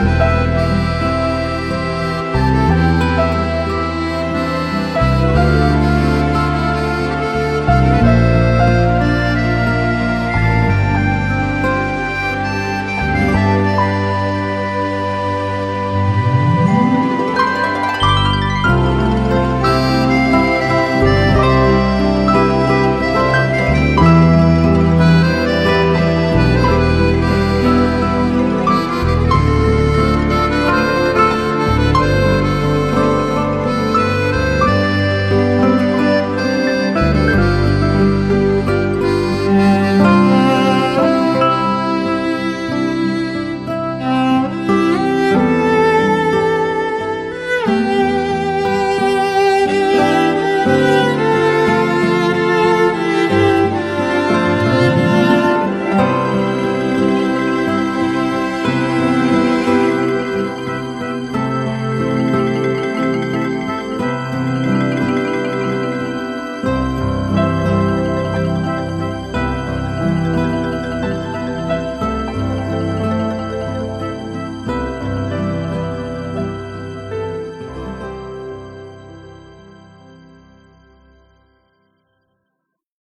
Música